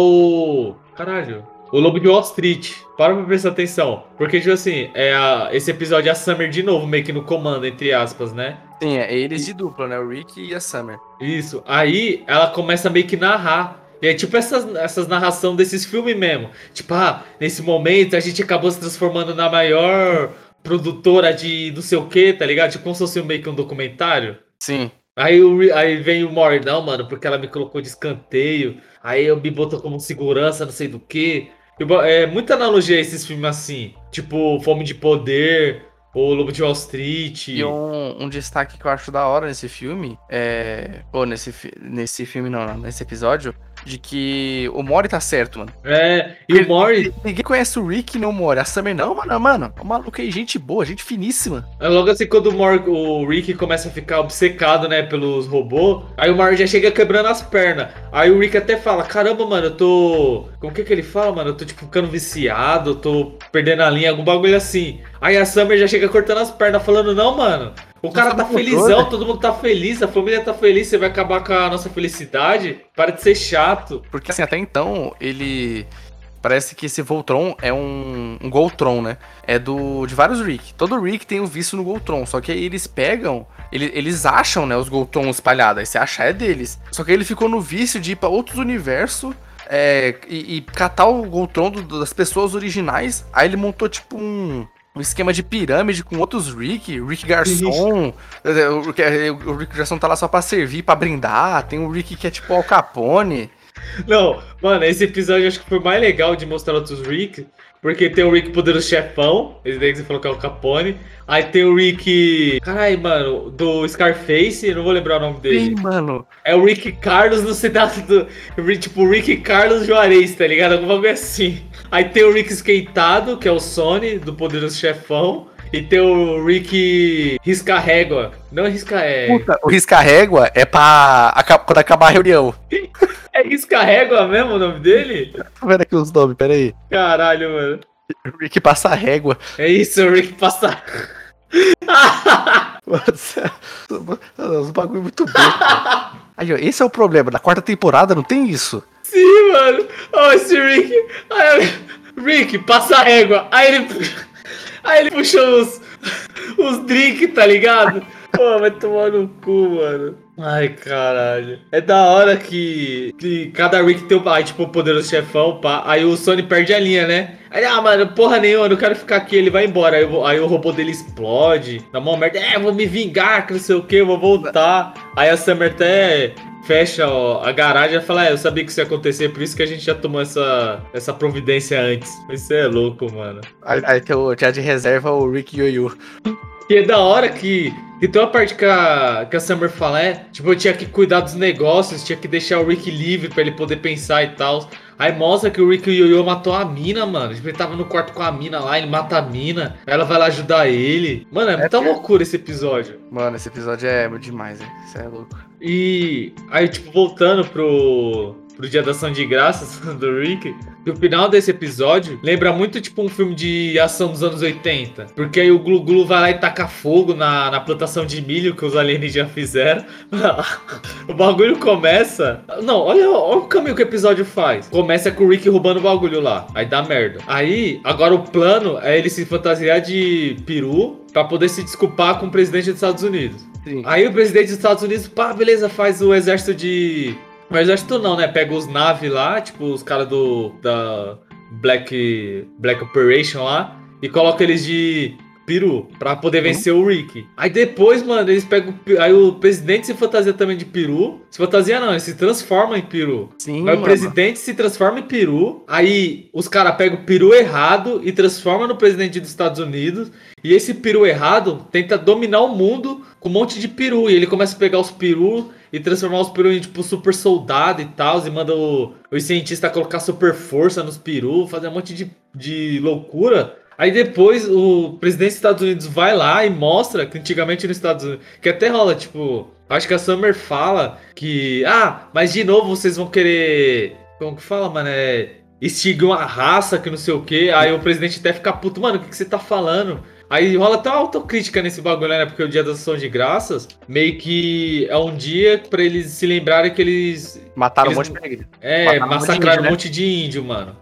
igual. Caralho. O Lobo de Wall Street. Para pra prestar atenção. Porque, tipo assim, é a- esse episódio é a Summer de novo, meio que no comando, entre aspas, né? Sim, é eles de dupla, né? O Rick e a Summer. Isso. Aí ela começa meio que narrar. E é tipo essas, essas narração desses filmes mesmo. Tipo, ah, nesse momento a gente acabou se transformando na maior produtora de não sei o que, tá ligado? Tipo, como se fosse meio que um documentário. Sim. Aí, o, aí vem o Mori, não, mano, porque ela me colocou de escanteio. Aí eu me botou como segurança, não sei do que. É muita analogia a esses filmes assim. Tipo, Fome de Poder, ou Lobo de Wall Street. E um, um destaque que eu acho da hora nesse filme é. Ou nesse, nesse filme, não, não, nesse episódio. De que o Mori tá certo, mano. É, e o Mori, Ninguém conhece o Rick nem o Mori. A Summer não, mano, mano. O maluco aí, gente boa, gente finíssima. É logo assim, quando o, Mor o Rick começa a ficar obcecado, né, pelos robôs, aí o Mor já chega quebrando as pernas. Aí o Rick até fala, caramba, mano, eu tô... Como que é que ele fala, mano? Eu tô, tipo, ficando viciado, eu tô perdendo a linha, algum bagulho assim. Aí a Summer já chega cortando as pernas, falando, não, mano, o cara tá tá felizão, dor. todo mundo tá feliz, a família tá feliz, você vai acabar com a nossa felicidade? Para de ser chato. Porque assim, até então, ele. Parece que esse Voltron é um, um Goltron, né? É do de vários Rick. Todo Rick tem um vício no Goltron. Só que aí eles pegam. ele- eles acham, né, os Goltron espalhados. Aí você achar é deles. Só que ele ficou no vício de ir pra outros universos. é, e, e catar o Goltron do- das pessoas originais. Aí ele montou tipo um. Um esquema de pirâmide com outros Rick, Rick Garçom. é, O, Rick Garçom tá lá só pra servir, pra brindar. Tem o Rick que é tipo Al Capone. Não, mano, esse episódio acho que foi mais legal de mostrar outros Rick, porque tem o Rick poderoso chefão, esse daí que você falou que é o Capone. Aí tem o Rick. Caralho, mano, do Scarface, não vou lembrar o nome Sim, dele. mano. É o Rick Carlos no cidade do. Tipo, Rick Carlos Juarez, tá ligado? Algum bagulho assim. Aí tem o Rick Esquentado, que é o Sony, do poderoso chefão. E tem o Rick Risca-Régua. Não é risca é. Puta, o risca-régua é pra aca- quando acabar a reunião. É Risca-Régua mesmo o nome dele? Tô vendo aqui os nomes, pera aí. Caralho, mano. Rick passa régua. É isso, o Rick passa. Nossa, Os bagulho muito bom. Aí, ó, esse é o problema. Na quarta temporada não tem isso. Sim, mano. Ó, esse Rick. Rick, passa a régua. Aí ele. Aí ele puxou os. Os drinks, tá ligado? Pô, vai tomar no cu, mano. Ai, caralho. É da hora que, que cada Rick tem o. Aí, tipo, o poderoso chefão, pá. Aí o Sony perde a linha, né? Aí, ah, mano, porra nenhuma, eu não quero ficar aqui, ele vai embora. Aí, aí o robô dele explode. Na mão merda, é, vou me vingar, que não sei o que, vou voltar. Aí a Summer até fecha ó, a garagem e fala: é, eu sabia que isso ia acontecer, por isso que a gente já tomou essa, essa providência antes. Isso é louco, mano. Aí, aí tem o tinha de reserva o Rick Yoyo. Que é da hora que. E tem uma parte que a, que a Summer fala, é, tipo, eu tinha que cuidar dos negócios, tinha que deixar o Rick livre pra ele poder pensar e tal. Aí mostra que o Rick Yoyo matou a mina, mano. Tipo, ele tava no quarto com a mina lá, ele mata a mina, ela vai lá ajudar ele. Mano, é, é muita loucura esse episódio. Mano, esse episódio é demais, hein? Isso é louco. E aí, tipo, voltando pro, pro Dia da Ação de Graças do Rick, o final desse episódio lembra muito tipo um filme de ação dos anos 80. Porque aí o Glu Glu vai lá e taca fogo na, na plantação de milho que os alienígenas fizeram. o bagulho começa. Não, olha, olha o caminho que o episódio faz. Começa com o Rick roubando o bagulho lá. Aí dá merda. Aí, agora o plano é ele se fantasiar de peru para poder se desculpar com o presidente dos Estados Unidos. Sim. Aí o presidente dos Estados Unidos, pá, beleza, faz o exército de mas exército não, né? Pega os naves lá, tipo os caras do da Black Black Operation lá e coloca eles de peru pra poder vencer uhum. o Rick. Aí depois, mano, eles pegam. Aí o presidente se fantasia também de peru. Se fantasia não, ele se transforma em peru. Sim. Aí mano. o presidente se transforma em peru. Aí os caras pegam o peru errado e transforma no presidente dos Estados Unidos. E esse peru errado tenta dominar o mundo com um monte de peru. E ele começa a pegar os peru e transformar os perus em tipo super soldado e tal, e manda o, os cientistas colocar super força nos perus, fazer um monte de, de loucura. Aí depois o presidente dos Estados Unidos vai lá e mostra que antigamente nos Estados Unidos, que até rola, tipo, acho que a Summer fala que, ah, mas de novo vocês vão querer, como que fala, mano, é extinguir uma raça que não sei o que, aí o presidente até fica puto, mano, o que, que você tá falando? Aí rola até uma autocrítica nesse bagulho, né? Porque o dia da ação de graças, meio que é um dia pra eles se lembrarem que eles. Mataram eles, um monte de índio. É, massacraram um monte de índio, mano.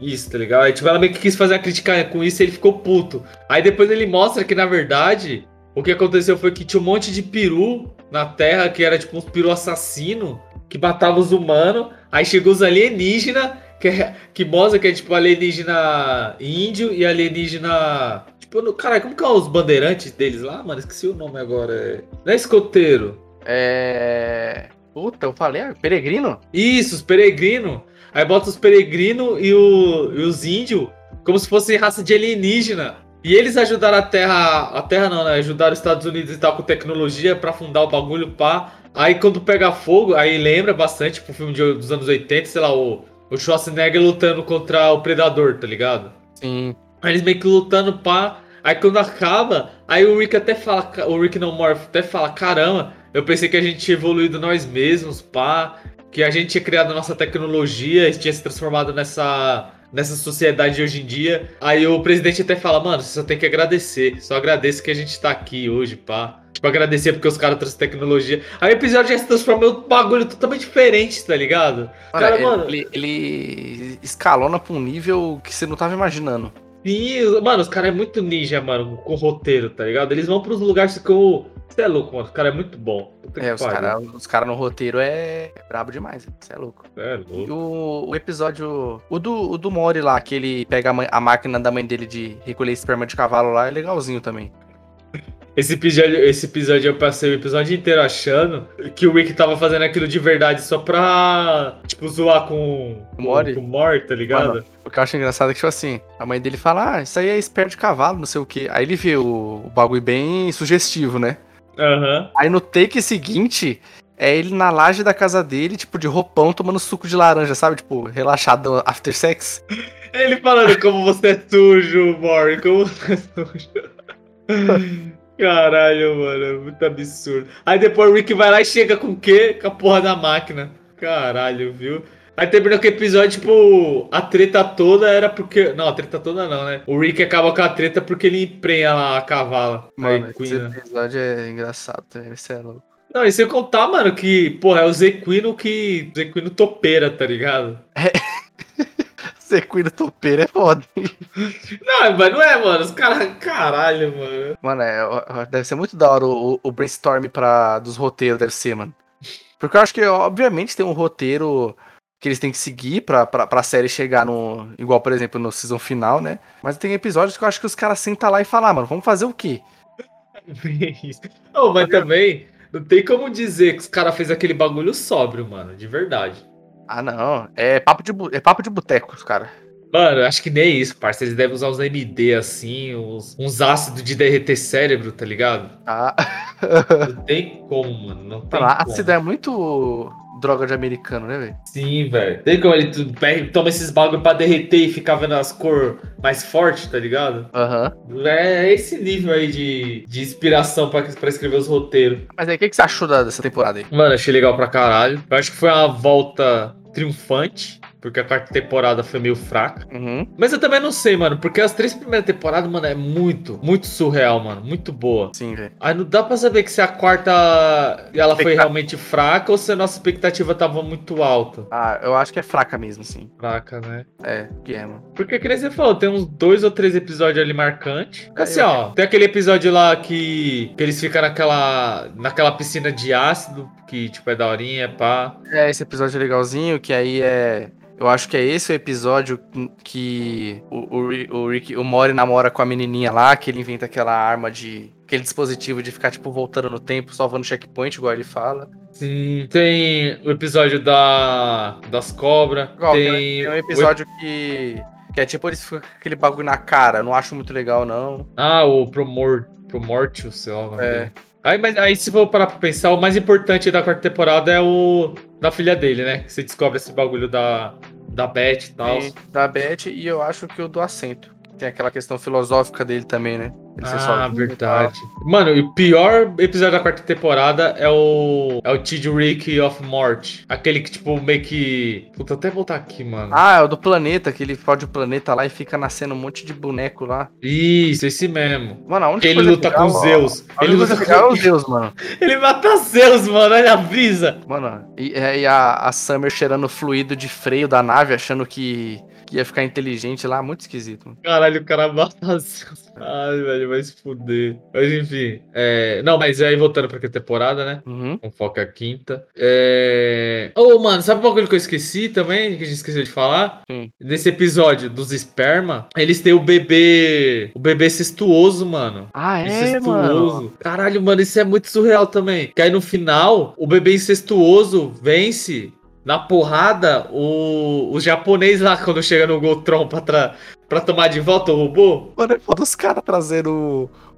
Isso, tá ligado? Aí tipo, ela meio que quis fazer a crítica com isso e ele ficou puto. Aí depois ele mostra que, na verdade, o que aconteceu foi que tinha um monte de peru na Terra, que era tipo uns peru assassino, que matava os humanos. Aí chegou os alienígenas, que, é, que mostra que é tipo alienígena índio e alienígena Tipo, caralho, como que é os bandeirantes deles lá, mano? Esqueci o nome agora. Não é escoteiro. É. Puta, eu falei, ah, peregrino? Isso, os peregrinos. Aí bota os peregrinos e, o, e os índios como se fosse raça de alienígena. E eles ajudaram a Terra. A Terra não, né? Ajudaram os Estados Unidos e tal com tecnologia para fundar o bagulho, pá. Aí quando pega fogo, aí lembra bastante pro filme de, dos anos 80, sei lá, o, o Schwarzenegger lutando contra o Predador, tá ligado? Sim. Aí eles meio que lutando, pá. Aí quando acaba, aí o Rick até fala, o Rick não Morph até fala, caramba, eu pensei que a gente tinha evoluído nós mesmos, pá, que a gente tinha criado a nossa tecnologia, tinha se transformado nessa nessa sociedade de hoje em dia. Aí o presidente até fala, mano, você só tem que agradecer, só agradeço que a gente tá aqui hoje, pá. Tipo, agradecer porque os caras trouxeram tecnologia. Aí o episódio já se transformou em um bagulho totalmente diferente, tá ligado? Cara, cara mano, ele, ele escalona pra um nível que você não tava imaginando. Sim, mano, os caras é muito ninja, mano, com o roteiro, tá ligado? Eles vão pros lugares que eu. Você é louco, mano. Os caras é muito bom. É, os caras cara no roteiro é... é brabo demais. Você é louco. É louco. E o, o episódio. O do, o do Mori lá, que ele pega a, mãe, a máquina da mãe dele de recolher esperma de cavalo lá, é legalzinho também. Esse episódio, esse episódio eu passei o episódio inteiro achando que o Rick tava fazendo aquilo de verdade só pra, tipo, zoar com o Mori, com, com Mori tá ligado? Mano, o que eu acho engraçado é que, tipo assim, a mãe dele fala, ah, isso aí é esperto de cavalo, não sei o quê. Aí ele vê o, o bagulho bem sugestivo, né? Uhum. Aí no take seguinte, é ele na laje da casa dele, tipo, de roupão, tomando suco de laranja, sabe? Tipo, relaxado after sex. Ele falando como você é sujo, Mori, como você é sujo. Caralho, mano, é muito absurdo. Aí depois o Rick vai lá e chega com o quê? Com a porra da máquina. Caralho, viu? Aí terminou que o episódio, tipo, a treta toda era porque. Não, a treta toda não, né? O Rick acaba com a treta porque ele emprenha lá a cavala. Mano, esse episódio é engraçado, esse é louco. Não, e você contar, mano, que, porra, é o Zequino que. Zequino topeira, tá ligado? É. Sequino topeiro é foda. Não, mas não é, mano. Os caras. Caralho, mano. Mano, é, deve ser muito da hora o, o brainstorm pra, dos roteiros, deve ser, mano. Porque eu acho que, obviamente, tem um roteiro que eles têm que seguir pra, pra, pra série chegar no. Igual, por exemplo, no season final, né? Mas tem episódios que eu acho que os caras sentam lá e falam, ah, mano, vamos fazer o quê? oh, mas também, não tem como dizer que os caras fez aquele bagulho sóbrio, mano, de verdade. Ah, não. É papo de, é papo de boteco, cara. Mano, acho que nem isso, parça. Eles devem usar uns MD assim, uns, uns ácidos de derreter cérebro, tá ligado? Ah. Não tem como, mano. Não tem Mano, como. ácido é muito droga de americano, né, velho? Sim, velho. Tem como ele tu- toma esses bagulho pra derreter e ficar vendo as cores mais fortes, tá ligado? Aham. É esse nível aí de, de inspiração pra, pra escrever os roteiros. Mas aí, o que, que você achou da- dessa temporada aí? Mano, achei legal pra caralho. Eu acho que foi uma volta triunfante, porque a quarta temporada foi meio fraca. Uhum. Mas eu também não sei, mano, porque as três primeiras temporadas, mano, é muito, muito surreal, mano. Muito boa. Sim, velho. Aí não dá pra saber que se a quarta ela foi realmente fraca ou se a nossa expectativa tava muito alta. Ah, eu acho que é fraca mesmo, sim. Fraca, né? É, que é, mano. Porque, que nem você falou, tem uns dois ou três episódios ali marcantes. É, Assim, eu- ó, tem aquele episódio lá que, que eles ficam naquela, naquela piscina de ácido, que, tipo, é daorinha, pá. É, esse episódio é legalzinho, que aí é. Eu acho que é esse o episódio que o, o, o Rick, o Mori namora com a menininha lá, que ele inventa aquela arma de. aquele dispositivo de ficar, tipo, voltando no tempo, salvando checkpoint, igual ele fala. Sim. Tem o episódio da, das cobras. Igual, tem, tem um episódio que. Que é tipo, eles ficam com aquele bagulho na cara. Não acho muito legal, não. Ah, o Promor, Promortius, sei lá. o nome É. dele. Aí, mas aí, se for parar pra pensar, o mais importante da quarta temporada é o da filha dele, né? Que você descobre esse bagulho da, da Beth e tal. Da Beth e eu acho que o do assento. Tem aquela questão filosófica dele também, né? Ele Ah, verdade. Mano, e o pior episódio da quarta temporada é o. É o Tid Rick of Mort. Aquele que, tipo, meio que. Puta, até voltar aqui, mano. Ah, é o do planeta, que ele fode o planeta lá e fica nascendo um monte de boneco lá. Isso, esse mesmo. Mano, aonde Que ele luta com Zeus. Ele Ele luta com é com. o Deus, mano. Ele mata Zeus, mano. Olha a brisa. Mano, e, é, e a, a Summer cheirando fluido de freio da nave, achando que, que ia ficar inteligente lá, muito esquisito. Mano. Caralho, o cara mata. Ai, velho, vai se fuder. Mas enfim. É... Não, mas aí voltando pra que temporada, né? Uhum. Com foco é a quinta. É. Ô, mano, sabe um bagulho que eu esqueci também? Que a gente esqueceu de falar? Sim. Nesse episódio dos esperma, eles têm o bebê. O bebê cestuoso, mano. Ah, é, Incestuoso. mano. Caralho, mano, isso é muito surreal também. Que aí no final, o bebê incestuoso vence na porrada o, o japonês lá quando chega no Goltron pra, tra- pra tomar de volta o robô. Mano, é foda os caras trazendo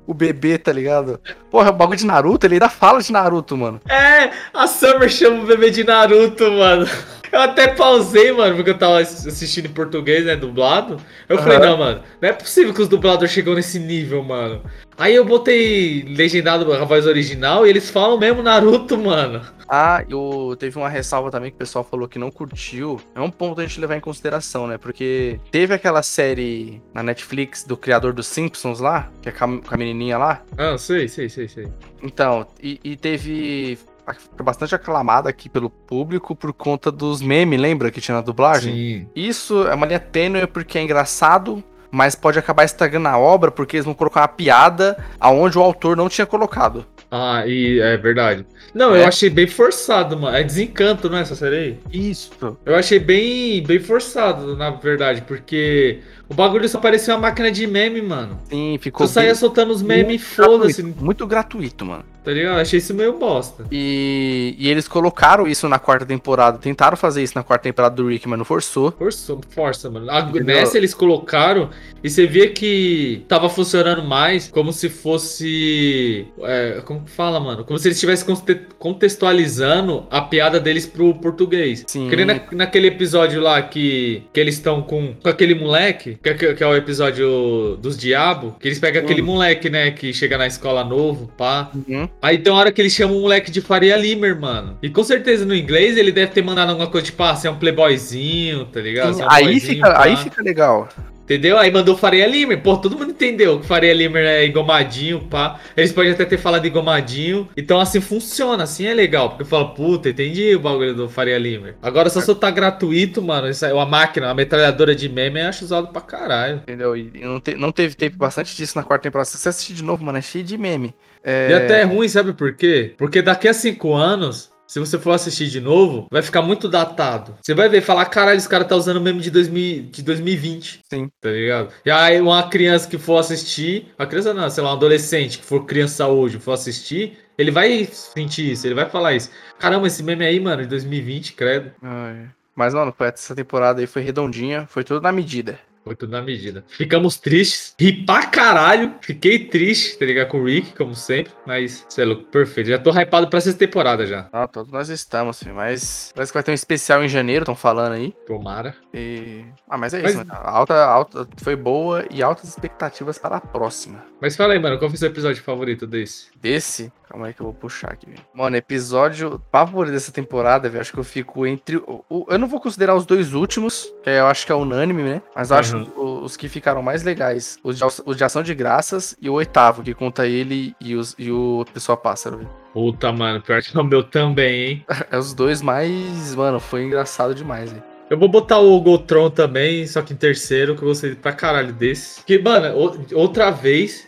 o, o bebê, tá ligado? Porra, o bagulho de Naruto, ele ainda fala de Naruto, mano. É, a Summer chama o bebê de Naruto, mano. Eu até pausei, mano, porque eu tava ass- assistindo em português, né, dublado. Eu falei, Aham. não, mano, não é possível que os dubladores chegam nesse nível, mano. Aí eu botei legendado a voz original e eles falam mesmo Naruto, mano. Ah, eu teve uma ressalva também que o pessoal falou que não curtiu. É um ponto a gente levar em consideração, né? Porque teve aquela série na Netflix do criador dos Simpsons lá, que é com a, com a menininha lá. Ah, sei, sei, sei, sei. Então, e, e teve. Foi bastante aclamada aqui pelo público por conta dos memes, lembra que tinha na dublagem? Sim. Isso é uma linha tênue porque é engraçado, mas pode acabar estragando a obra porque eles vão colocar uma piada aonde o autor não tinha colocado. Ah, e é verdade. Não, É. eu achei bem forçado, mano. É desencanto, não é essa série aí? Isso. Eu achei bem, bem forçado, na verdade, porque o bagulho só parecia uma máquina de meme, mano. Sim, ficou. Tu saía soltando os memes foda-se, Muito gratuito, mano. tá ligado? Achei isso meio bosta. E, e eles colocaram isso na quarta temporada. Tentaram fazer isso na quarta temporada do Rick, mas não forçou. Força, força, mano. A- nessa eles colocaram e você via que tava funcionando mais como se fosse. é, como que fala, mano? Como se eles estivessem conte- contextualizando a piada deles pro português. Sim. Que nem na- naquele episódio lá que, que eles estão com, com aquele moleque, que, é- que é o episódio dos diabos, que eles pegam aquele Hum. moleque, né, que chega na escola novo, pá. Uhum. Aí tem uma hora que eles chamam o moleque de Faria Limer, mano. E com certeza no inglês ele deve ter mandado alguma coisa tipo, ah, você é um playboyzinho, tá ligado? Você é um aí, fica, pá. aí fica legal. Entendeu? Aí mandou Faria Limer. Pô, todo mundo entendeu que Faria Limer é engomadinho, pá. Eles podem até ter falado engomadinho. Então assim funciona, assim é legal. Porque fala, puta, entendi o bagulho do Faria Limer. Agora só se tá gratuito, mano. Isso é uma máquina, uma metralhadora de meme, eu acho usado pra caralho. Entendeu? E não, te- não teve tempo bastante disso na quarta temporada. Se você assistir de novo, mano, é cheio de meme. É, E até é ruim, sabe por quê? Porque daqui a cinco anos, se você for assistir de novo, vai ficar muito datado. Você vai ver e falar, caralho, esse cara tá usando meme de, 2000, de 2020. Sim. Tá ligado? E aí uma criança que for assistir, uma criança não, sei lá, um adolescente que for criança hoje, for assistir, ele vai sentir isso, ele vai falar isso. Caramba, esse meme aí, mano, de 2020, credo. ai. Mas, mano, essa temporada aí foi redondinha, foi tudo na medida. Foi tudo na medida. Ficamos tristes. Ri pra caralho. Fiquei triste, tá ligado? Com o Rick, como sempre. Mas, sei lá, perfeito. Já tô hypado pra essa temporada já. Ah, todos nós estamos, filho. Mas parece que vai ter um especial em janeiro, estão falando aí. Tomara. E... Ah, mas é mas... isso, mano. A alta, alta foi boa e altas expectativas para a próxima. Mas fala aí, mano, qual foi o seu episódio favorito desse? Desse? Calma aí que eu vou puxar aqui. Mano, episódio favorito dessa temporada, velho. Acho que eu fico entre. O, o, eu não vou considerar os dois últimos, que eu acho que é unânime, né? Mas eu uhum. acho os, os, que ficaram mais legais. Os de, os de Ação de Graças e o oitavo, que conta ele e, os, e o Pessoa Pássaro, velho. Puta, mano, pior que o meu também, hein? é os dois mais. Mano, foi engraçado demais, velho. Eu vou botar o Gotron também, só que em terceiro, que eu gostei pra caralho desse. Porque, mano, outra vez,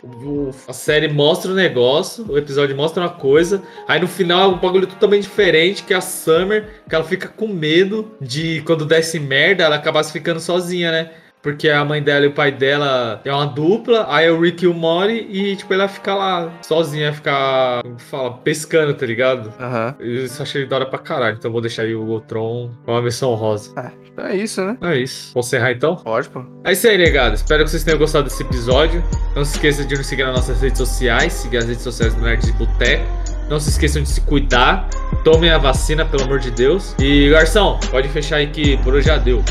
a série mostra o negócio, o episódio mostra uma coisa, aí no final é um bagulho totalmente diferente, que é a Summer, que ela fica com medo de quando desce merda, ela acabasse ficando sozinha, né? Porque a mãe dela e o pai dela é uma dupla, aí é o Rick e o Mori, e tipo, ela fica lá sozinha, ficar, fala, pescando, tá ligado? Aham. Uhum. Isso achei da hora pra caralho, então vou deixar aí o Gotron com uma missão rosa. É, então é isso, né? É isso. Vamos encerrar então? Pode, pô. É isso aí, negado. Espero que vocês tenham gostado desse episódio. Não se esqueça de nos seguir nas nossas redes sociais, seguir as redes sociais do Nerd de Boteco. Não se esqueçam de se cuidar. Tomem a vacina, pelo amor de Deus. E, garçom, pode fechar aí que por hoje já deu.